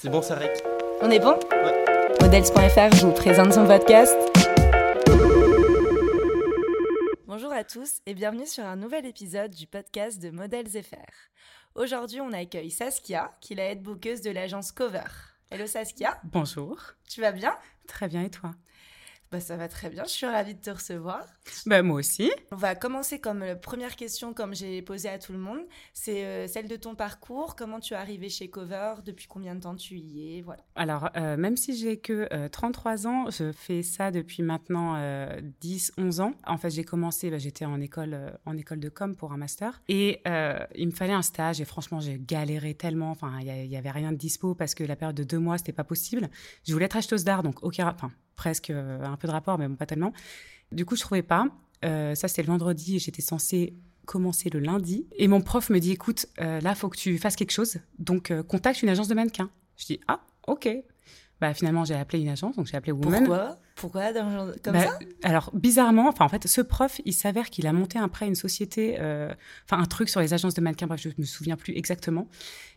C'est bon, ça rec. On est bon Ouais. Models.fr vous présente son podcast. Bonjour à tous et bienvenue sur un nouvel épisode du podcast de Models FR. Aujourd'hui, on accueille Saskia, qui est la head bookeuse de l'agence Cover. Hello Saskia, Bonjour. tu vas bien? Très bien, et toi? Bah ça va très bien, je suis ravie de te recevoir. Bah moi aussi. On va commencer comme euh, première question, comme j'ai posé à tout le monde, c'est euh, celle de ton parcours. Comment tu es arrivée chez Cover? Depuis combien de temps tu y es? Voilà. Alors, euh, même si j'ai que euh, 33 ans, je fais ça depuis maintenant 10-11 ans. En fait, j'ai commencé, bah, j'étais en école, euh, en école de com pour un master. Et euh, il me fallait un stage. Et franchement, j'ai galéré tellement. Enfin, il y, a- il y avait rien de dispo parce que la période de deux mois, c'était pas possible. Je voulais être acheteuse d'art, donc aucun, enfin, presque euh, un peu de rapport, mais bon, pas tellement. Du coup, je trouvais pas. Euh, ça, c'était le vendredi et j'étais censée commencer le lundi. Et mon prof me dit, écoute, euh, là, faut que tu fasses quelque chose. Donc, euh, contacte une agence de mannequins. Je dis, ah, ok. Bah, finalement, j'ai appelé une agence, donc j'ai appelé Woman. Pourquoi? Pourquoi dans comme Bah, ça? Alors, bizarrement, enfin, en fait, ce prof, il s'avère qu'il a monté après une société, enfin, un truc sur les agences de mannequins, bref, je me souviens plus exactement.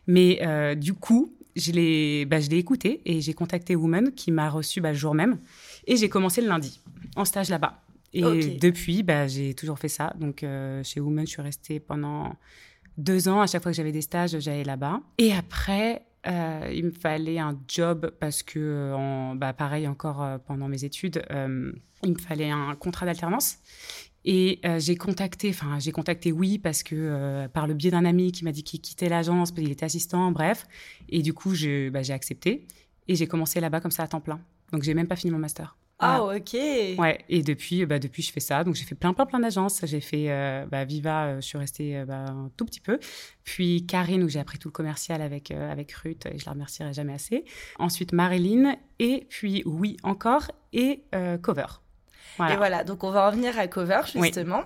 Mais du coup, je l'ai bah, écouté et j'ai contacté Woman qui m'a reçu bah, le jour même. Et j'ai commencé le lundi, en stage là-bas. Et depuis, bah, j'ai toujours fait ça. Donc, euh, chez Woman, je suis restée pendant deux ans. À chaque fois que j'avais des stages, j'allais là-bas. Et après, euh, il me fallait un job parce que, euh, en, bah, pareil, encore euh, pendant mes études, il me fallait un contrat d'alternance. Et euh, j'ai contacté, enfin, j'ai contacté oui parce que euh, par le biais d'un ami qui m'a dit qu'il quittait l'agence, parce qu'il était assistant, bref. Et du coup, bah, j'ai accepté et j'ai commencé là-bas comme ça à temps plein. Donc, j'ai même pas fini mon master. Ah Voilà. ok. Ouais, et depuis, bah, depuis, je fais ça. Donc, j'ai fait plein, plein, plein d'agences. J'ai fait euh, bah, Viva, euh, je suis restée euh, bah, un tout petit peu. Puis Karine, où j'ai appris tout le commercial avec, avec Ruth, et je la remercierai jamais assez. Ensuite, Marilyn, et puis Oui encore, et euh, Cover. Voilà. Et voilà, donc on va revenir à Cover Oui. justement.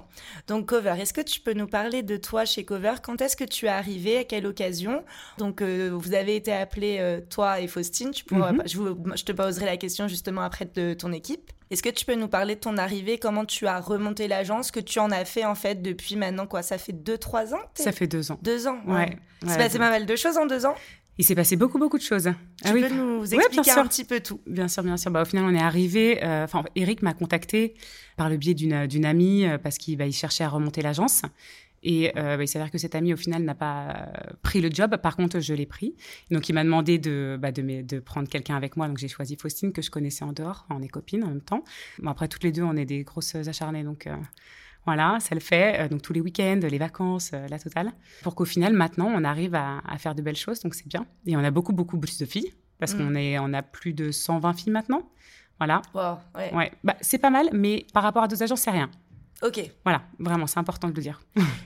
Donc Cover, est-ce que tu peux nous parler de toi chez Cover? Quand est-ce que tu es arrivé À quelle occasion? Donc euh, vous avez été appelés, euh, toi et Faustine. Tu pourras, Mhm. je, vous- je te poserai la question justement après de ton équipe. Est-ce que tu peux nous parler de ton arrivée? Comment tu as remonté l'agence? Que tu en as fait en fait depuis maintenant quoi? Ça fait 2-3 ans Ça fait deux ans. Deux ans Ouais. C'est ouais. passé pas mal de choses en deux ans Il s'est passé beaucoup, beaucoup de choses. Tu Ah oui, peux nous expliquer un petit peu tout Bien sûr, bien sûr. Bah, au final, on est arrivé. euh, Enfin, Eric m'a contacté par le biais d'une amie euh, parce qu'il bah, il cherchait à remonter l'agence. Et euh, bah, il s'avère que cette amie, au final, n'a pas pris le job. Par contre, je l'ai pris. Donc, il m'a demandé de, bah, de, prendre quelqu'un avec moi. Donc, j'ai choisi Faustine, que je connaissais en dehors. On est copines en même temps. Bon, après, toutes les deux, on est des grosses acharnées. Donc, euh, voilà, ça le fait. Euh, donc, tous les week-ends, les vacances, euh, la totale. Pour qu'au final, maintenant, on arrive à, à faire de belles choses. Donc, c'est bien. Et on a beaucoup, beaucoup plus de filles. Parce Mm. qu'on est, on a plus de 120 filles maintenant. Voilà. Wow, ouais. Ouais. Bah, c'est pas mal, mais par rapport à d'autres agences, c'est rien. Ok. Voilà. Vraiment, c'est important de le dire.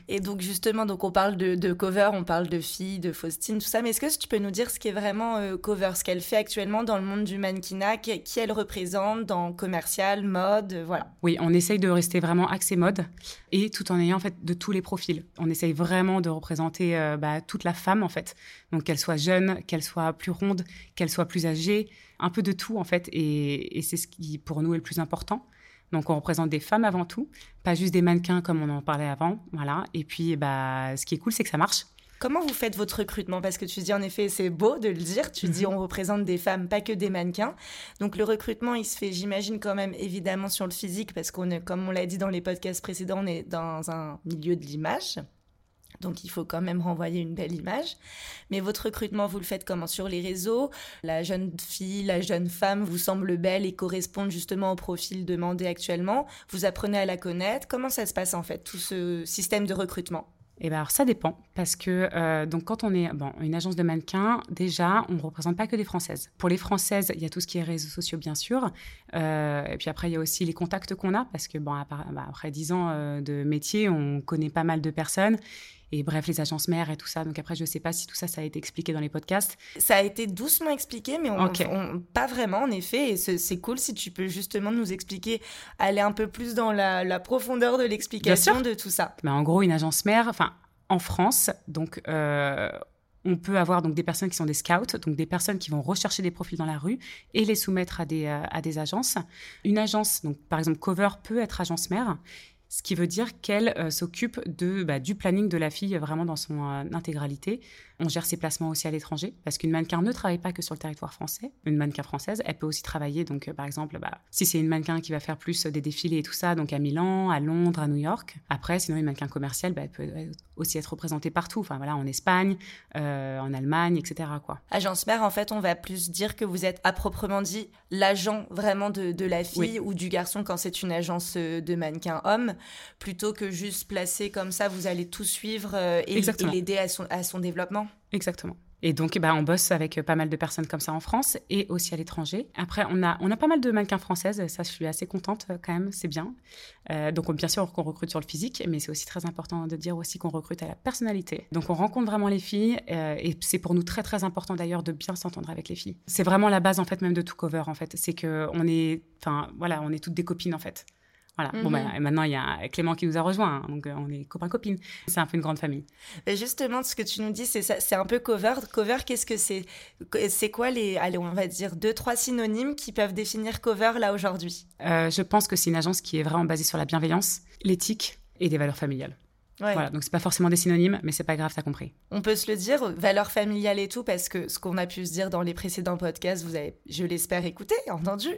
Et donc justement, donc on parle de, de cover, on parle de filles, de Faustine, tout ça. Mais est-ce que tu peux nous dire ce qu'est vraiment euh, cover, ce qu'elle fait actuellement dans le monde du mannequinat, qui, qui elle représente dans commercial, mode, euh, voilà. Oui, on essaye de rester vraiment axé mode et tout en ayant en fait de tous les profils. On essaye vraiment de représenter euh, bah, toute la femme en fait. Donc qu'elle soit jeune, qu'elle soit plus ronde, qu'elle soit plus âgée, un peu de tout en fait. Et, et c'est ce qui pour nous est le plus important. Donc on représente des femmes avant tout, pas juste des mannequins comme on en parlait avant, voilà. Et puis bah ce qui est cool c'est que ça marche. Comment vous faites votre recrutement? Parce que tu dis en effet, c'est beau de le dire, tu dis on représente des femmes, pas que des mannequins. Donc le recrutement, il se fait, j'imagine quand même évidemment sur le physique, parce qu'on est, comme on l'a dit dans les podcasts précédents, on est dans un milieu de l'image. Donc il faut quand même renvoyer une belle image. Mais votre recrutement, vous le faites comment? Sur les réseaux? La jeune fille, la jeune femme vous semble belle et correspond justement au profil demandé actuellement? Vous apprenez à la connaître? Comment ça se passe en fait, tout ce système de recrutement? Eh ben alors ça dépend parce que euh, donc quand on est bon une agence de mannequins déjà on ne représente pas que des françaises. Pour les françaises il y a tout ce qui est réseaux sociaux bien sûr Euh, et puis après il y a aussi les contacts qu'on a parce que bon après, bah, après 10 ans euh, de métier on connaît pas mal de personnes et bref les agences mères et tout ça donc après je sais pas si tout ça ça a été expliqué dans les podcasts. Ça a été doucement expliqué, mais on, Ok. on- pas vraiment en effet. Et c'est cool si tu peux justement nous expliquer, aller un peu plus dans la, la profondeur de l'explication de tout ça. Mais en gros une agence mère enfin en France donc euh, on peut avoir donc des personnes qui sont des scouts, donc des personnes qui vont rechercher des profils dans la rue et les soumettre à des, euh, à des agences. Une agence, donc par exemple Cover, peut être agence mère. Ce qui veut dire qu'elle euh, s'occupe de bah, du planning de la fille vraiment dans son euh, intégralité. On gère ses placements aussi à l'étranger parce qu'une mannequin ne travaille pas que sur le territoire français. Une mannequin française, elle peut aussi travailler. Donc, euh, par exemple, bah, si c'est une mannequin qui va faire plus des défilés et tout ça, donc à Milan, à Londres, à New York. Après, sinon, une mannequin commerciale, bah, elle peut aussi être représentée partout. Enfin, voilà, en Espagne, en Allemagne, etc. Quoi. Agence mère, en fait, on va plus dire que vous êtes à proprement dit l'agent vraiment de, de la fille ou du garçon quand c'est une agence de mannequin homme plutôt que juste placer comme ça, vous allez tout suivre euh, et, l'aider à son, à son développement. Exactement. Et donc, bah, on bosse avec euh, pas mal de personnes comme ça en France et aussi à l'étranger. Après, on a, on a pas mal de mannequins françaises. Ça, je suis assez contente euh, quand même. C'est bien. donc, bien sûr, qu'on recrute sur le physique, mais c'est aussi très important de dire aussi qu'on recrute à la personnalité. Donc, on rencontre vraiment les filles et c'est pour nous très, très important d'ailleurs de bien s'entendre avec les filles. C'est vraiment la base, en fait, même de tout cover, en fait. C'est que on est, enfin, voilà, on est toutes des copines, en fait. Voilà. Bon, ben, maintenant, il y a Clément qui nous a rejoint, hein, donc euh, on est copains-copines. C'est un peu une grande famille. Et justement, ce que tu nous dis, c'est c'est un peu cover. Cover, qu'est-ce que c'est? C'est quoi les, allez, on va dire deux, trois synonymes qui peuvent définir cover là aujourd'hui? Euh, Je pense que c'est une agence qui est vraiment basée sur la bienveillance, l'éthique et des valeurs familiales. Voilà, donc c'est pas forcément des synonymes, mais c'est pas grave, t'as compris. On peut se le dire, valeur familiale et tout, parce que ce qu'on a pu se dire dans les précédents podcasts, vous avez, je l'espère, écouté, entendu.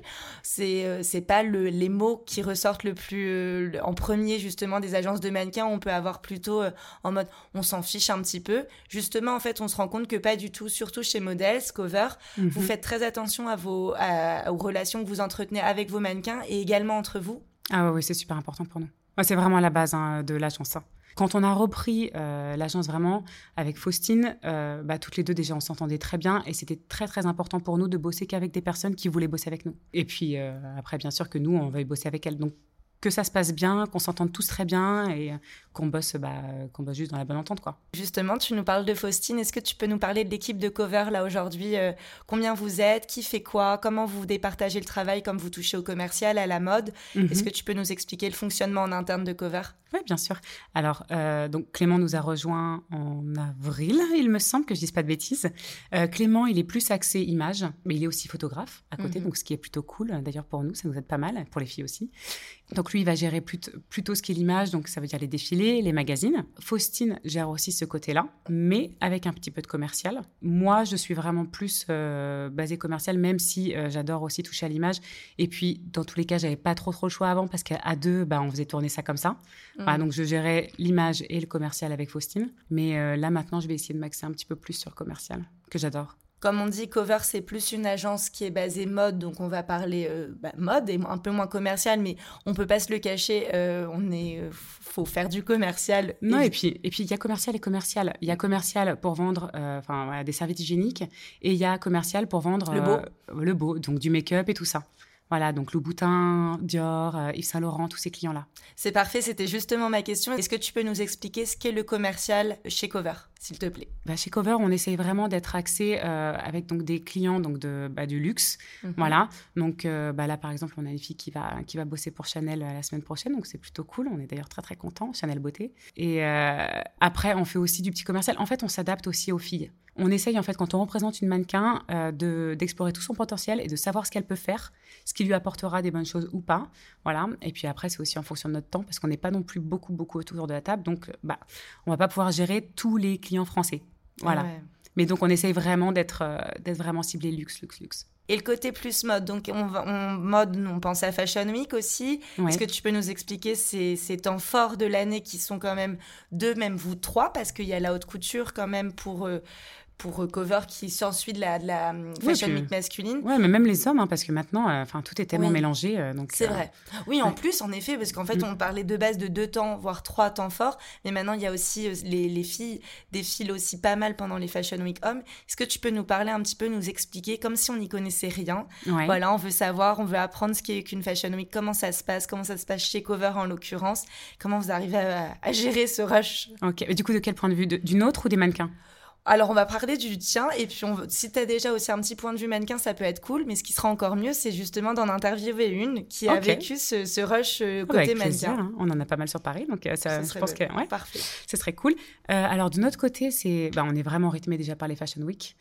C'est euh, c'est pas le, les mots qui ressortent le plus euh, en premier justement des agences de mannequins. On peut avoir plutôt euh, en mode on s'en fiche un petit peu. Justement, en fait, on se rend compte que pas du tout, surtout chez Models, Cover, vous mhm. faites très attention à vos aux relations que vous entretenez avec vos mannequins et également entre vous. Ah oui, c'est super important pour nous. c'est vraiment la base hein, de l'agence. Hein. Quand on a repris euh, l'agence vraiment avec Faustine, euh, bah, toutes les deux déjà on s'entendait très bien et c'était très très important pour nous de bosser qu'avec des personnes qui voulaient bosser avec nous. Et puis euh, après bien sûr que nous on veuille bosser avec elles. Donc que ça se passe bien, qu'on s'entende tous très bien et qu'on bosse, bah, qu'on bosse juste dans la bonne entente, quoi. Justement, tu nous parles de Faustine. Est-ce que tu peux nous parler de l'équipe de Cover là aujourd'hui euh, Combien vous êtes Qui fait quoi Comment vous départagez le travail Comme vous touchez au commercial, à la mode? Mhm. Est-ce que tu peux nous expliquer le fonctionnement en interne de Cover? Oui, bien sûr. Alors, euh, donc Clément nous a rejoint en avril, il me semble que je dise pas de bêtises. Euh, Clément, il est plus axé image, mais il est aussi photographe à côté, mhm. donc ce qui est plutôt cool. D'ailleurs pour nous, ça nous aide pas mal, pour les filles aussi. Donc lui, il va gérer plutôt, ce qui est l'image, donc ça veut dire les défilés, les magazines. Faustine gère aussi ce côté-là, mais avec un petit peu de commercial. Moi, je suis vraiment plus euh, basée commerciale, même si euh, j'adore aussi toucher à l'image. Et puis, dans tous les cas, j'avais pas trop trop le choix avant parce qu'à deux, bah, on faisait tourner ça comme ça. Mmh. donc je gérais l'image et le commercial avec Faustine. Mais euh, là, maintenant, je vais essayer de m'axer un petit peu plus sur le commercial, que j'adore. Comme on dit, Cover, c'est plus une agence qui est basée mode, donc on va parler euh, bah, mode et un peu moins commercial, mais on peut pas se le cacher, euh, on est, euh, faut faire du commercial. Non, et, puis et puis il y a commercial et commercial. Il y a commercial pour vendre, enfin des services hygiéniques, et il y a commercial pour vendre le beau, le beau, donc du make-up et tout ça. Voilà, donc Louboutin, Dior, euh, Yves Saint Laurent, tous ces clients-là. C'est parfait, c'était justement ma question. Est-ce que tu peux nous expliquer ce qu'est le commercial chez Cover, s'il te plaît bah, Chez Cover, on essaye vraiment d'être axé euh, avec donc des clients donc de bah, du luxe, mhm. voilà. Donc euh, bah, là, par exemple, on a une fille qui va qui va bosser pour Chanel la semaine prochaine, donc c'est plutôt cool. On est d'ailleurs très très content, Chanel Beauté. Et après, on fait aussi du petit commercial. En fait, on s'adapte aussi aux filles. On essaye en fait quand on représente une mannequin de d'explorer tout son potentiel et de savoir ce qu'elle peut faire, ce qui lui apportera des bonnes choses ou pas. Voilà. Et puis après, c'est aussi en fonction de notre temps parce qu'on n'est pas non plus beaucoup, beaucoup autour de la table. Donc, bah, on va pas pouvoir gérer tous les clients français. Voilà. Mais donc, on essaye vraiment d'être euh, d'être vraiment ciblé luxe, luxe, luxe. Et le côté plus mode, donc on, on mode, on pense à Fashion Week aussi. Est-ce que tu peux nous expliquer ces, ces temps forts de l'année qui sont quand même deux, même vous trois, parce qu'il y a la haute couture quand même pour euh, pour Cover qui s'ensuit de la, de la hum, fashion week masculine. Ouais, mais même les hommes, hein, parce que maintenant, euh, enfin, tout est tellement mélangé. Euh, donc c'est euh, vrai. Oui, en plus, en effet, parce qu'en fait, mm. on parlait de base de deux temps, voire trois temps forts, mais maintenant, il y a aussi les, les filles défilent aussi pas mal pendant les fashion week hommes. Est-ce que tu peux nous parler un petit peu, nous expliquer, comme si on n'y connaissait rien? Voilà, on veut savoir, on veut apprendre ce qu'est qu'une fashion week, comment ça se passe, comment ça se passe chez Cover en l'occurrence, comment vous arrivez à, gérer ce rush? Ok, mais du coup, de quel point de vue? D'une autre ou des mannequins? Alors, on va parler du tien, et puis on, si tu as déjà aussi un petit point de vue mannequin, ça peut être cool, mais ce qui sera encore mieux, c'est justement d'en interviewer une qui a vécu ce, rush euh, ah bah, côté mannequin. Hein. On en a pas mal sur Paris, donc euh, ça, je pense que ouais, parfait. ce serait cool. Euh, alors, de notre côté, c'est, bah, on est vraiment rythmé déjà par les Fashion Week.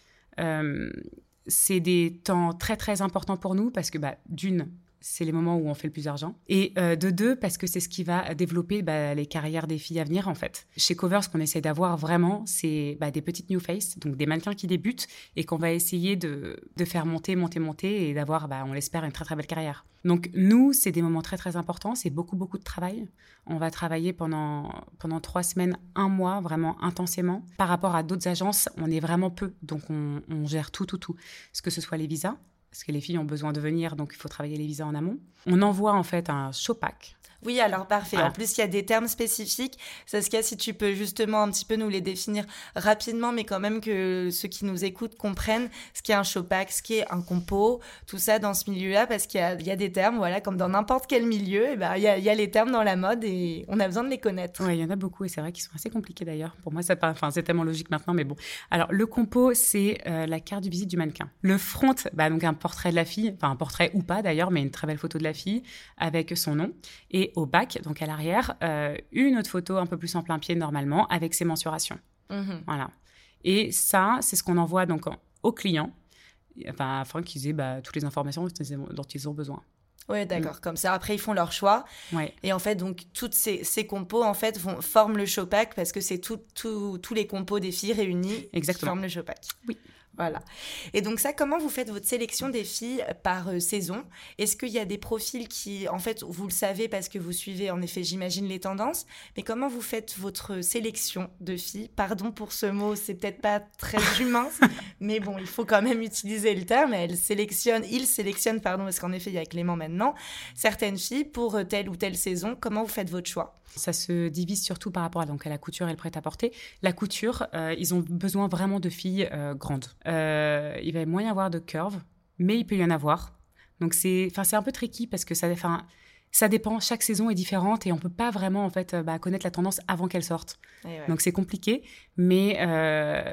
c'est des temps très, très importants pour nous, parce que bah, d'une, c'est les moments où on fait le plus d'argent. Et euh, de deux, parce que c'est ce qui va développer bah, les carrières des filles à venir, en fait. Chez Cover, ce qu'on essaie d'avoir vraiment, c'est bah, des petites new faces, donc des mannequins qui débutent et qu'on va essayer de, faire monter, monter, monter et d'avoir, bah, on l'espère, une très, très belle carrière. Donc, nous, c'est des moments très, très importants. C'est beaucoup, beaucoup de travail. On va travailler pendant, pendant trois semaines, un mois, vraiment intensément. Par rapport à d'autres agences, on est vraiment peu. Donc, on, on gère tout, tout, tout. Ce que ce soit les visas, parce que les filles ont besoin de venir, donc il faut travailler les visas en amont. On envoie en fait un show oui, alors parfait. En plus, il y a des termes spécifiques. Saskia, si tu peux justement un petit peu nous les définir rapidement, mais quand même que ceux qui nous écoutent comprennent ce qu'est un showpack, ce qu'est un compo, tout ça dans ce milieu-là, parce qu'il y, a des termes, voilà, comme dans n'importe quel milieu, et eh ben, il, y a, il y a les termes dans la mode et on a besoin de les connaître. Oui, il y en a beaucoup et c'est vrai qu'ils sont assez compliqués d'ailleurs. Pour moi, enfin, c'est tellement logique maintenant, mais bon. Alors, le compo, c'est euh, la carte de visite du mannequin. Le front, bah, donc un portrait de la fille, enfin un portrait ou pas d'ailleurs, mais une très belle photo de la fille avec son nom. Et au bac, donc à l'arrière, euh, une autre photo un peu plus en plein pied normalement avec ses mensurations. Mhm. Voilà. Et ça, c'est ce qu'on envoie donc aux clients, enfin, afin qu'ils aient bah, toutes les informations dont ils ont besoin. Oui, d'accord. Mm. Comme ça, après, ils font leur choix. Et en fait, donc, toutes ces, ces compos, en fait, vont, forment le showpack parce que c'est tous les compos des filles réunis qui forment le showpack. Oui. Voilà. Et donc ça, comment vous faites votre sélection des filles par euh, saison? Est-ce qu'il y a des profils qui, en fait, vous le savez parce que vous suivez, en effet, j'imagine les tendances, mais comment vous faites votre sélection de filles? Pardon pour ce mot, c'est peut-être pas très humain, mais bon, il faut quand même utiliser le terme. Elle sélectionne, il sélectionne, pardon, parce qu'en effet, il y a Clément maintenant, certaines filles pour euh, telle ou telle saison. Comment vous faites votre choix? Ça se divise surtout par rapport à, donc, à la couture et le prêt-à-porter. La couture, euh, ils ont besoin vraiment de filles euh, grandes. Euh, il va moins y avoir de curves, mais il peut y en avoir. Donc c'est un peu tricky parce que ça, ça dépend, chaque saison est différente et on peut pas vraiment en fait bah, connaître la tendance avant qu'elle sorte. Eh Donc c'est compliqué, mais euh,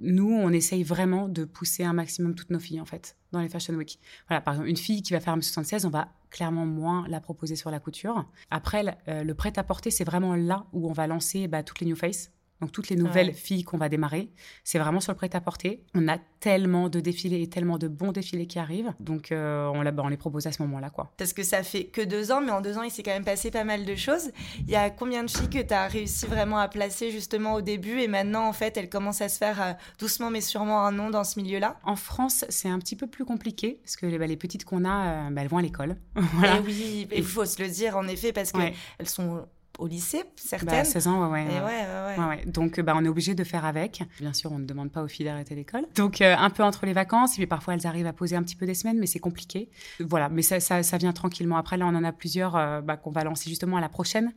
nous on essaye vraiment de pousser un maximum toutes nos filles en fait dans les fashion week. Voilà, par exemple une fille qui va faire un 76, on va clairement moins la proposer sur la couture. Après euh, le prêt à porter, c'est vraiment là où on va lancer bah, toutes les new faces donc toutes les nouvelles filles qu'on va démarrer, c'est vraiment sur le prêt-à-porter. On a tellement de défilés et tellement de bons défilés qui arrivent, donc euh, on, bah, on, les propose à ce moment-là. quoi. Parce que ça fait que deux ans, mais en deux ans, il s'est quand même passé pas mal de choses. Il y a combien de filles que tu as réussi vraiment à placer justement au début? Et maintenant, en fait, elles commencent à se faire euh, doucement mais sûrement un nom dans ce milieu-là? En France, c'est un petit peu plus compliqué, parce que les, bah, les petites qu'on a, euh, bah, elles vont à l'école. voilà. Et oui, il faut se le dire, en effet, parce qu'elles elles sont au lycée, certaines. Bah, 16 ans, ouais, ouais. ouais, ouais Donc, bah, on est obligé de faire avec. Bien sûr, on ne demande pas aux filles d'arrêter l'école. Donc, euh, un peu entre les vacances, et puis parfois, elles arrivent à poser un petit peu des semaines, mais c'est compliqué. Voilà, mais ça, ça, ça, vient tranquillement. Après, là, on en a plusieurs euh, bah, qu'on va lancer justement à la prochaine.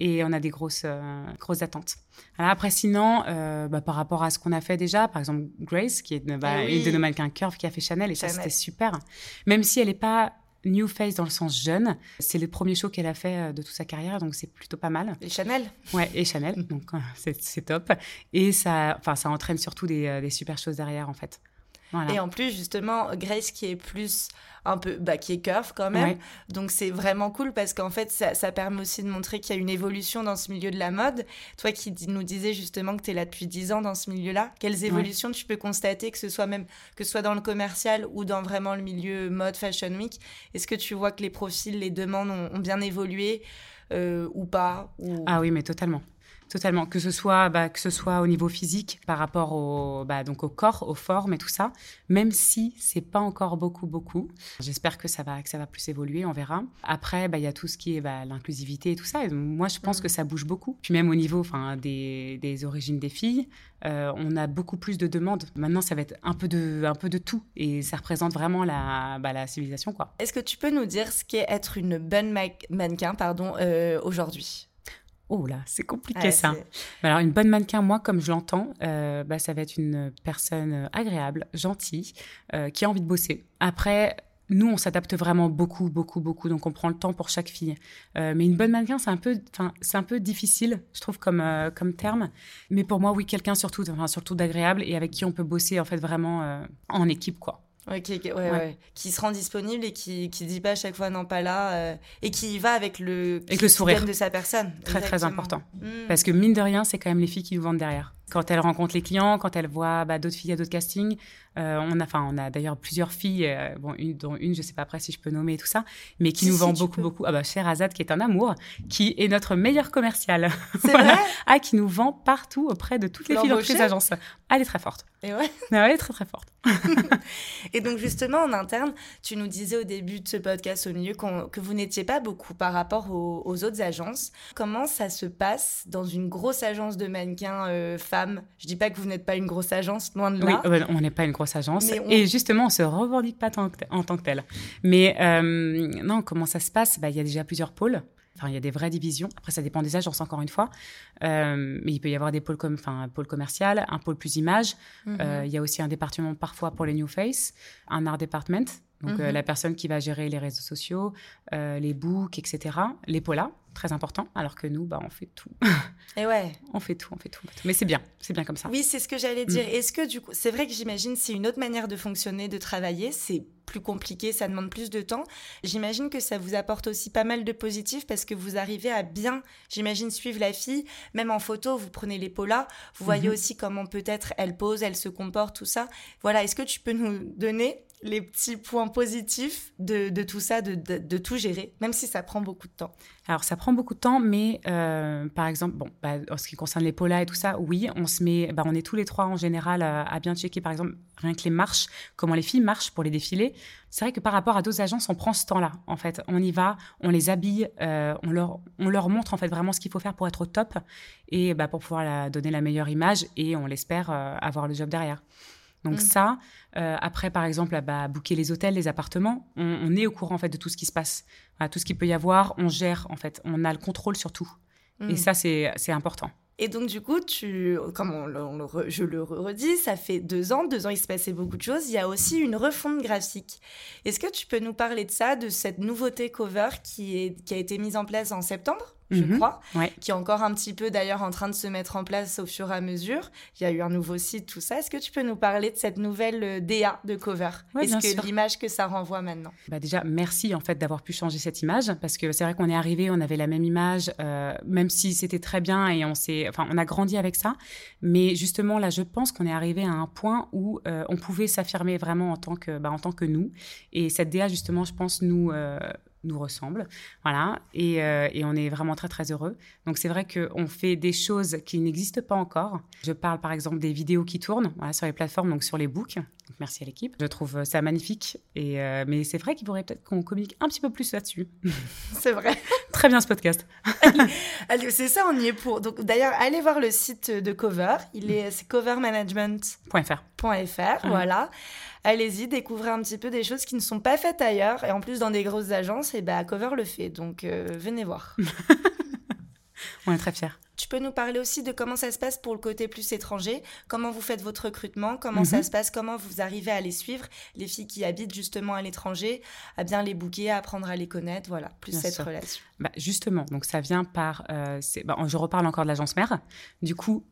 Et on a des grosses, euh, grosses attentes. Alors après, sinon, bah, par rapport à ce qu'on a fait déjà, par exemple, Grace, qui est bah, eh une de nos mannequins Curve qui a fait Chanel, et ça, c'était super. Même si elle n'est pas New Face dans le sens jeune. C'est le premier show qu'elle a fait euh, de toute sa carrière, donc c'est plutôt pas mal. Et Chanel Ouais, et Chanel, donc euh, c'est top. Et ça, enfin, ça entraîne surtout des, euh, des super choses derrière, en fait. Et en plus, justement, Grace qui est plus un peu, bah, qui est curve quand même. Donc c'est vraiment cool parce qu'en fait, ça, ça, permet aussi de montrer qu'il y a une évolution dans ce milieu de la mode. Toi qui nous disais justement que tu es là depuis 10 ans dans ce milieu-là, quelles évolutions tu peux constater, que ce soit même que ce soit dans le commercial ou dans vraiment le milieu mode fashion week? Est-ce que tu vois que les profils, les demandes ont, bien évolué euh, ou pas Ah oui, mais totalement. Totalement, que ce soit bah, que ce soit au niveau physique par rapport au bah, donc au corps, aux formes et tout ça, même si c'est pas encore beaucoup beaucoup. J'espère que ça va que ça va plus évoluer, on verra. Après, bah, il y a tout ce qui est bah, l'inclusivité et tout ça. moi, je pense mm. que ça bouge beaucoup. Puis même au niveau enfin des, des origines des filles, euh, on a beaucoup plus de demandes. Maintenant, ça va être un peu de un peu de tout et ça représente vraiment la bah, la civilisation quoi. Est-ce que tu peux nous dire ce qu'est être une bonne mannequin pardon euh, aujourd'hui? Oh là, c'est compliqué ça. Alors une bonne mannequin, moi comme je l'entends, euh, bah, ça va être une personne agréable, gentille, euh, qui a envie de bosser. Après, nous, on s'adapte vraiment beaucoup, beaucoup, beaucoup, donc on prend le temps pour chaque fille. Euh, mais une bonne mannequin, c'est un peu, c'est un peu difficile, je trouve comme comme terme. Mais pour moi, oui, quelqu'un surtout, surtout d'agréable et avec qui on peut bosser en fait vraiment en équipe, quoi. Ok, ouais, ouais. Qui se rend disponible et qui, qui dit pas à chaque fois non, pas là. Euh, et qui va avec le, avec le sourire de sa personne. Très, très important. Hmm. Parce que mine de rien, c'est quand même les filles qui nous vendent derrière. Quand elle rencontre les clients, quand elle voit bah, d'autres filles à d'autres castings, euh, on a, enfin, on a d'ailleurs plusieurs filles, euh, bon, une, dont une, je sais pas après si je peux nommer tout ça, mais qui nous vend beaucoup, beaucoup. Ah bah, cher Azad, qui est un amour, qui est notre meilleur commercial. C'est vrai Ah, qui nous vend partout auprès de toutes les filles dans toutes les agences. Elle est très forte. Et ouais. elle est très très forte. et donc justement en interne, tu nous disais au début de ce podcast au milieu que vous n'étiez pas beaucoup par rapport aux, autres agences. Comment ça se passe dans une grosse agence de mannequins euh, femmes Je dis pas que vous n'êtes pas une grosse agence, loin de là. Oui, on n'est pas une grosse agence. Et justement, on se revendique pas en tant que tel. Mais euh, non, comment ça se passe? Bah, Il y a déjà plusieurs pôles. Enfin, il y a des vraies divisions. Après, ça dépend des agences, encore une fois. Euh, mais il peut y avoir des pôles comme, enfin, un pôle commercial, un pôle plus image. Mhm. Euh, il y a aussi un département parfois pour les new face, un art department. Donc, mhm. la personne qui va gérer les réseaux sociaux, les books, etc. Les là très important, alors que nous, bah, on fait tout. Et ouais. on fait tout, on fait tout. Mais c'est bien, c'est bien comme ça. Oui, c'est ce que j'allais dire. Mm. Est-ce que du coup, c'est vrai que j'imagine c'est une autre manière de fonctionner, de travailler, c'est plus compliqué, ça demande plus de temps. J'imagine que ça vous apporte aussi pas mal de positifs parce que vous arrivez à bien, j'imagine, suivre la fille. Même en photo, vous prenez les là, vous voyez mm-hmm. aussi comment peut-être elle pose, elle se comporte, tout ça. Voilà, est-ce que tu peux nous donner les petits points positifs de, tout ça, de, tout gérer, même si ça prend beaucoup de temps Alors, ça prend beaucoup de temps, mais euh, par exemple, bon, bah, en ce qui concerne les polas et tout ça, oui, on se met, bah, on est tous les trois en général à, bien checker, par exemple, rien que les marches, comment les filles marchent pour les défilés. C'est vrai que par rapport à d'autres agences, on prend ce temps-là, en fait. On y va, on les habille, euh, on, leur, on leur montre, en fait, vraiment ce qu'il faut faire pour être au top et bah, pour pouvoir donner la meilleure image et on l'espère euh, avoir le job derrière. Donc mm. ça, euh, après par exemple, bah, booker les hôtels, les appartements, on, est au courant en fait de tout ce qui se passe, tout ce qu'il peut y avoir, on gère en fait, on a le contrôle sur tout. Et mm. ça c'est important. Et donc, du coup, tu, comme je le redis, ça fait deux ans. Deux ans, il se passait beaucoup de choses. Il y a aussi une refonte graphique. Est-ce que tu peux nous parler de ça, de cette nouveauté cover qui, est, qui a été mise en place en septembre? Je mhm. crois, qui est encore un petit peu d'ailleurs en train de se mettre en place au fur et à mesure. Il y a eu un nouveau site, tout ça. Est-ce que tu peux nous parler de cette nouvelle euh, DA de cover? Est-ce que l'image que ça renvoie maintenant? Bah Déjà, merci en fait d'avoir pu changer cette image parce que c'est vrai qu'on est arrivé, on avait la même image, euh, même si c'était très bien et on s'est, enfin, on a grandi avec ça. Mais justement, là, je pense qu'on est arrivé à un point où euh, on pouvait s'affirmer vraiment en tant que, bah, en tant que nous. Et cette DA, justement, je pense, nous nous ressemble. Voilà. Euh, et, on est vraiment très, très heureux. Donc, c'est vrai qu'on fait des choses qui n'existent pas encore. Je parle, par exemple, des vidéos qui tournent sur les plateformes, donc sur les books. merci à l'équipe. Je trouve ça magnifique. Et, euh, mais c'est vrai qu'il faudrait peut-être qu'on communique un petit peu plus là-dessus. C'est vrai. très bien ce podcast. allez, c'est ça, on y est pour. Donc, d'ailleurs, allez voir le site de Cover. Il est, c'est covermanagement.fr. Voilà allez-y, découvrez un petit peu des choses qui ne sont pas faites ailleurs. Et en plus, dans des grosses agences, et bah, Cover le fait. Donc, euh, venez voir. On est très fiers. Tu peux nous parler aussi de comment ça se passe pour le côté plus étranger, comment vous faites votre recrutement, comment ça mhm. se passe, comment vous arrivez à les suivre, les filles qui habitent justement à l'étranger, à bien les bouquer, à apprendre à les connaître, voilà, plus cette relation. Bah justement, donc ça vient par, euh, bah, je reparle encore de l'agence mère. Du coup,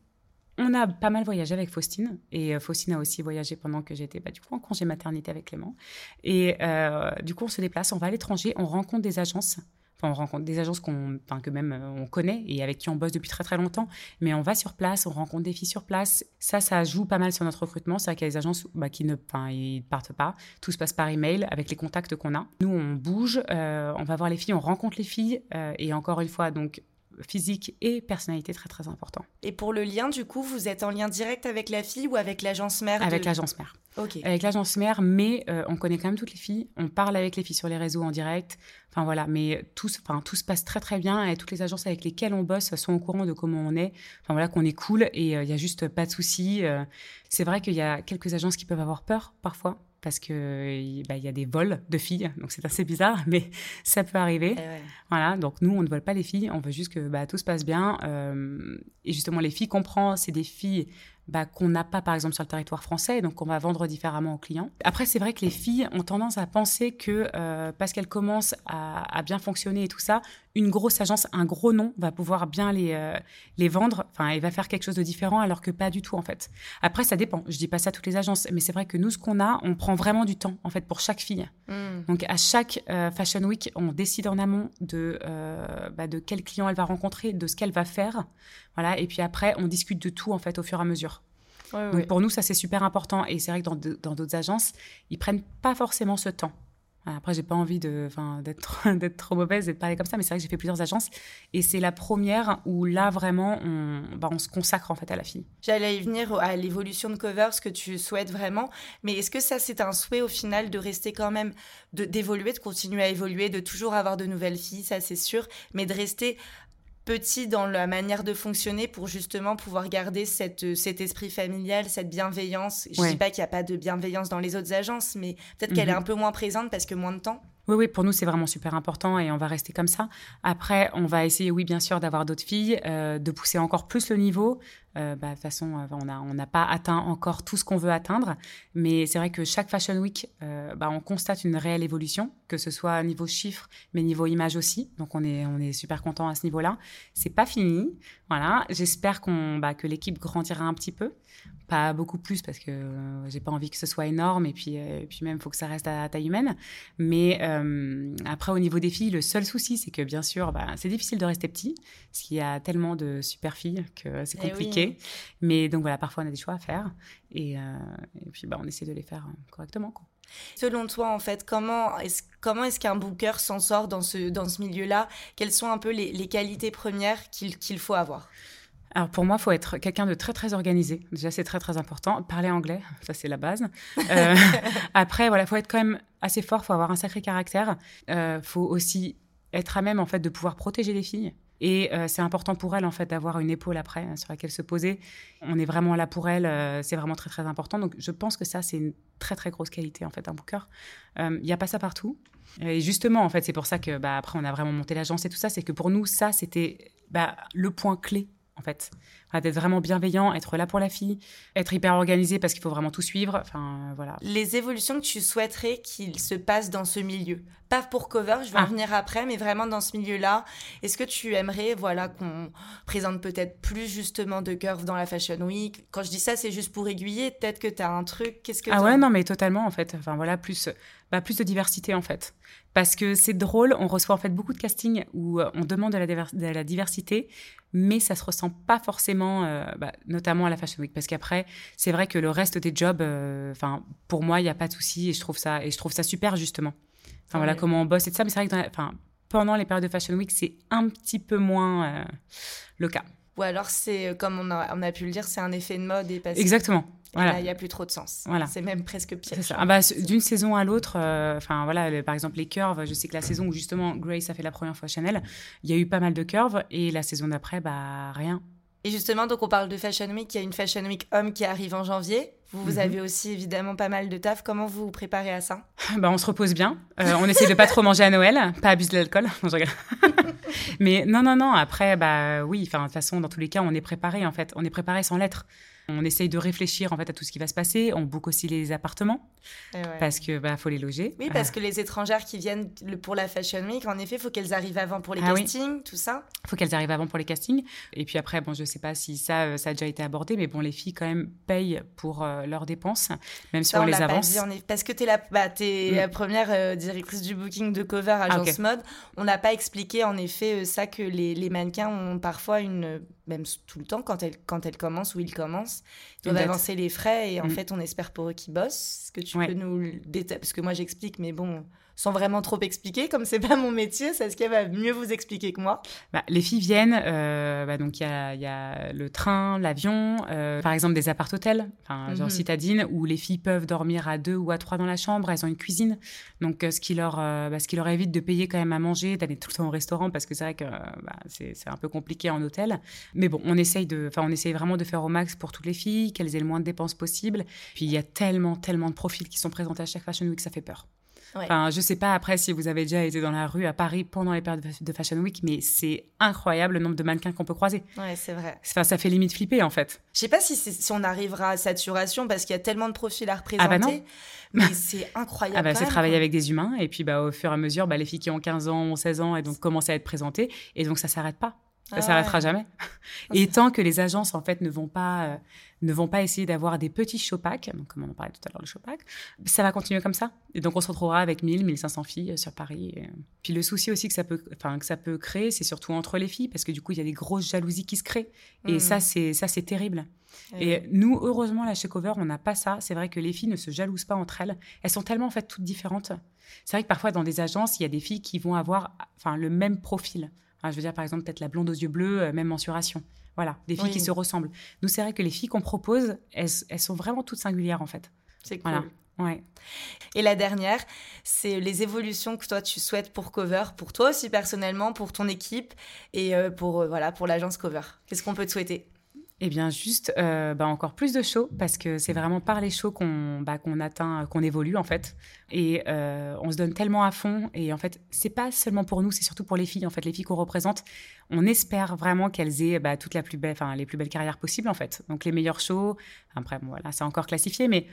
on a pas mal voyagé avec Faustine et euh, Faustine a aussi voyagé pendant que j'étais bah, du coup en congé maternité avec Clément. Et euh, du coup, on se déplace, on va à l'étranger, on rencontre des agences. Enfin, on rencontre des agences qu'on, enfin, que même euh, on connaît et avec qui on bosse depuis très très longtemps. Mais on va sur place, on rencontre des filles sur place. Ça, ça joue pas mal sur notre recrutement. C'est vrai qu'il y a des agences bah, qui ne enfin, ils partent pas. Tout se passe par email avec les contacts qu'on a. Nous, on bouge, on va voir les filles, on rencontre les filles. et encore une fois, donc physique et personnalité très très important. Et pour le lien, du coup, vous êtes en lien direct avec la fille ou avec l'agence mère Avec l'agence mère. Ok. Avec l'agence mère, mais euh, on connaît quand même toutes les filles. On parle avec les filles sur les réseaux en direct. Enfin voilà, mais tout, enfin, tout se passe très très bien et toutes les agences avec lesquelles on bosse sont au courant de comment on est. Enfin voilà, qu'on est cool et euh, il y a juste pas de soucis. Euh. c'est vrai qu'il y a quelques agences qui peuvent avoir peur parfois parce que bah, il y a des vols de filles, donc c'est assez bizarre, mais ça peut arriver. Eh voilà, donc nous on ne vole pas les filles, on veut juste que bah, tout se passe bien. Euh, et justement, les filles comprennent, c'est des filles bah, qu'on n'a pas par exemple sur le territoire français, donc on va vendre différemment aux clients. Après, c'est vrai que les filles ont tendance à penser que euh, parce qu'elles commencent à, bien fonctionner et tout ça, une grosse agence, un gros nom va pouvoir bien les, euh, les vendre, enfin, et va faire quelque chose de différent, alors que pas du tout en fait. Après, ça dépend. Je dis pas ça à toutes les agences, mais c'est vrai que nous, ce qu'on a, on prend vraiment du temps en fait pour chaque fille. Hmm. Donc à chaque Fashion Week, on décide en amont de, bah, de quel client elle va rencontrer, de ce qu'elle va faire. Voilà, et puis après, on discute de tout en fait au fur et à mesure. Donc pour nous, ça c'est super important. Et c'est vrai que dans d'autres agences, ils prennent pas forcément ce temps. Après, j'ai pas envie de, d'être, d'être trop mauvaise et de parler comme ça, mais c'est vrai que j'ai fait plusieurs agences et c'est la première où là vraiment on, bah, on se consacre en fait à la fille. J'allais y venir à l'évolution de cover, ce que tu souhaites vraiment, mais est-ce que ça c'est un souhait au final de rester quand même, de, d'évoluer, de continuer à évoluer, de toujours avoir de nouvelles filles, ça c'est sûr, mais de rester petit dans la manière de fonctionner pour justement pouvoir garder cette, cet esprit familial, cette bienveillance. Je ne dis pas qu'il n'y a pas de bienveillance dans les autres agences, mais peut-être qu'elle est mhm. un peu moins présente parce que moins de temps. Oui, oui, pour nous, c'est vraiment super important et on va rester comme ça. Après, on va essayer, oui, bien sûr, d'avoir d'autres filles, euh, de pousser encore plus le niveau. Euh, bah, de toute façon, euh, on n'a on pas atteint encore tout ce qu'on veut atteindre. Mais c'est vrai que chaque Fashion Week, bah, on constate une réelle évolution, que ce soit niveau chiffres, mais niveau image aussi. Donc, on est, on est super content à ce niveau-là. C'est pas fini. Voilà. J'espère qu'on, bah, que l'équipe grandira un petit peu pas beaucoup plus parce que euh, j'ai pas envie que ce soit énorme et puis euh, et puis même faut que ça reste à, taille humaine. Mais euh, après au niveau des filles le seul souci c'est que bien sûr bah, c'est difficile de rester petit parce qu'il y a tellement de super filles que c'est eh compliqué. mais donc voilà parfois on a des choix à faire et, et puis bah on essaie de les faire correctement quoi. Selon toi, en fait, comment est-ce comment est-ce qu'un booker s'en sort dans ce dans ce milieu-là? Quelles sont un peu les, les qualités premières qu'il qu'il faut avoir? Alors pour moi, il faut être quelqu'un de très très organisé. Déjà, c'est très très important. Parler anglais, ça c'est la base. Euh, après, voilà, faut être quand même assez fort, faut avoir un sacré caractère. Euh, faut aussi être à même en fait de pouvoir protéger les filles. Et euh, c'est important pour elles en fait d'avoir une épaule après hein, sur laquelle se poser. On est vraiment là pour elles, euh, c'est vraiment très très important. Donc je pense que ça c'est une très très grosse qualité en fait d'un booker. Il n'y a pas ça partout. Et justement en fait c'est pour ça que bah, après on a vraiment monté l'agence et tout ça, c'est que pour nous ça c'était bah, le point clé en fait. d'être vraiment bienveillant, être là pour la fille, être hyper organisé parce qu'il faut vraiment tout suivre. Enfin, voilà. Les évolutions que tu souhaiterais qu'il se passe dans ce milieu. Pas pour cover, je vais en ah. venir après, mais vraiment dans ce milieu-là. Est-ce que tu aimerais, voilà, qu'on présente peut-être plus justement de curves dans la Fashion Week? Quand je dis ça, c'est juste pour aiguiller. Peut-être que tu as un truc. Qu'est-ce que Ah ouais, non, mais totalement, en fait. Enfin, voilà, plus, bah, plus de diversité, en fait. Parce que c'est drôle, on reçoit en fait beaucoup de castings où euh, on demande de la, de la diversité, mais ça se ressent pas forcément, euh, bah, notamment à la Fashion Week, parce qu'après, c'est vrai que le reste des jobs, euh, enfin, pour moi, il n'y a pas de souci et je trouve ça et je trouve ça super justement. Enfin voilà comment on bosse et tout ça, mais c'est vrai que pendant les périodes de Fashion Week, c'est un petit peu moins euh, le cas. Ou alors c'est comme on a, on a, pu le dire, c'est un effet de mode et parce Exactement. Voilà. il n'y a plus trop de sens. Voilà. C'est même presque pire. Ah bah, D'une saison à l'autre, euh, enfin voilà, par exemple les curves, je sais que la saison où justement Grace a fait la première fois Chanel, il y a eu pas mal de curves et la saison d'après, bah rien. Et justement, donc on parle de Fashion Week, il y a une Fashion Week homme qui arrive en janvier. Vous, vous mhm. avez aussi évidemment pas mal de taf. Comment vous vous préparez à ça? Bah, On se repose bien. Euh, on essaie de pas trop manger à Noël, pas abuser de l'alcool. Mais non, non, non. Après, bah oui, de toute façon, dans tous les cas, on est préparé en fait. On est préparé sans l'être. On essaye de réfléchir en fait à tout ce qui va se passer. On book aussi les appartements eh parce que bah faut les loger. Oui, parce que les étrangères qui viennent pour la Fashion Week, en effet, il faut qu'elles arrivent avant pour les ah castings, tout ça. Il faut qu'elles arrivent avant pour les castings. Et puis après, bon, je sais pas si ça, euh, ça a déjà été abordé, mais bon, les filles quand même payent pour euh, leurs dépenses, même si on, les avance. Parce que tu es, la, bah, es mm. la première euh, directrice du booking de Cover ah, Agence Mode. On n'a pas expliqué en effet ça que les, les mannequins ont parfois une même tout le temps, quand elle, quand elle commence ou il commence, ils doivent avancer les frais et en mm. fait, on espère pour eux qu'ils bossent. Est-ce que tu peux nous détailler Parce que moi, j'explique, mais bon, sans vraiment trop expliquer, comme c'est pas mon métier, c'est ce qu'elle va mieux vous expliquer que moi bah, Les filles viennent, euh, bah, donc il y a, y a, le train, l'avion, euh, par exemple des appart-hôtels, enfin, genre mhm. citadine, où les filles peuvent dormir à deux ou à trois dans la chambre, elles ont une cuisine, donc euh, ce, qui leur, bah, ce qui leur évite de payer quand même à manger, d'aller tout le temps au restaurant, parce que c'est vrai que c'est un peu compliqué en hôtel. Mais bon, on essaye, de, on essaye vraiment de faire au max pour toutes les filles, qu'elles aient le moins de dépenses possible. Puis il y a tellement, tellement de profils qui sont présentés à chaque Fashion Week, ça fait peur. Enfin, je sais pas après si vous avez déjà été dans la rue à Paris pendant les périodes de Fashion Week, mais c'est incroyable le nombre de mannequins qu'on peut croiser. Ouais, c'est vrai. Enfin, ça fait limite flipper en fait. Je sais pas si, si on arrivera à saturation parce qu'il y a tellement de profils à représenter. Ah bah non. Mais c'est incroyable. Ah bah, c'est travailler avec des humains et puis bah, au fur et à mesure, bah, les filles qui ont 15 ans, ont 16 ans et donc commencent à être présentées et donc ça s'arrête pas. Ça s'arrêtera jamais. Et tant que les agences en fait ne vont pas euh, ne vont pas essayer d'avoir des petits showpacks, comme on en parlait tout à l'heure le showpack, ça va continuer comme ça. Et donc on se retrouvera avec 1000 1500 filles euh, sur Paris. Puis le souci aussi que ça peut enfin que ça peut créer, c'est surtout entre les filles parce que du coup il y a des grosses jalousies qui se créent et ça mmh. c'est ça c'est terrible. Et, nous, heureusement, là, chez Cover, on n'a pas ça. C'est vrai que les filles ne se jalousent pas entre elles. Elles sont tellement, en fait, toutes différentes. C'est vrai que parfois, dans des agences, il y a des filles qui vont avoir enfin, le même profil. Je veux dire, par exemple, peut-être la blonde aux yeux bleus, euh, même mensuration. Voilà, des filles qui se ressemblent. Nous, c'est vrai que les filles qu'on propose, elles, sont vraiment toutes singulières, en fait. C'est cool. Ouais. Et la dernière, c'est les évolutions que toi tu souhaites pour Cover, pour toi aussi personnellement, pour ton équipe et euh, pour euh, voilà pour l'agence Cover. Qu'est-ce qu'on peut te souhaiter? Eh bien, juste euh, bah, encore plus de shows, parce que c'est vraiment par les shows qu'on bah, qu'on atteint, qu'on évolue, en fait. Et euh, on se donne tellement à fond. Et en fait, c'est pas seulement pour nous, c'est surtout pour les filles, en fait, les filles qu'on représente. On espère vraiment qu'elles aient bah, toutes la plus belle, les plus belles carrières possibles, en fait. Donc, les meilleurs shows. Après, voilà, c'est encore classifié, mais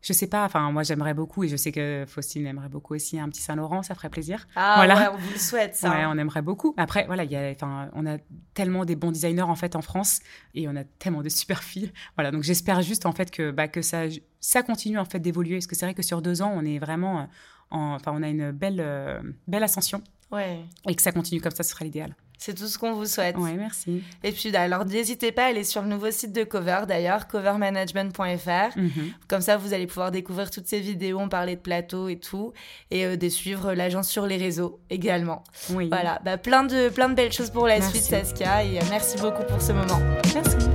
je sais pas, enfin, moi j'aimerais beaucoup, et je sais que Faustine aimerait beaucoup aussi un petit Saint-Laurent, ça ferait plaisir. Ah, voilà. ouais, on vous le souhaite, ça. Ouais, on aimerait beaucoup. Après, voilà, y a, enfin, on a tellement des bons designers, en fait, en France, et on a tellement de super filles. Voilà, donc j'espère juste, en fait, que, bah, que ça, ça continue, en fait, d'évoluer, parce que c'est vrai que sur deux ans, on est vraiment, en, enfin, on a une belle, euh, belle ascension. Ouais. Et que ça continue comme ça, ce serait l'idéal. C'est tout ce qu'on vous souhaite. Oui, merci. Et puis, alors, n'hésitez pas à aller sur le nouveau site de Cover, d'ailleurs, covermanagement.fr. Mhm. Comme ça, vous allez pouvoir découvrir toutes ces vidéos, on parlait de plateau et tout, et euh, de suivre l'agence sur les réseaux également. Oui. Voilà, bah, plein, de, plein de belles choses pour la suite, Saskia, et euh, merci beaucoup pour ce moment. Merci.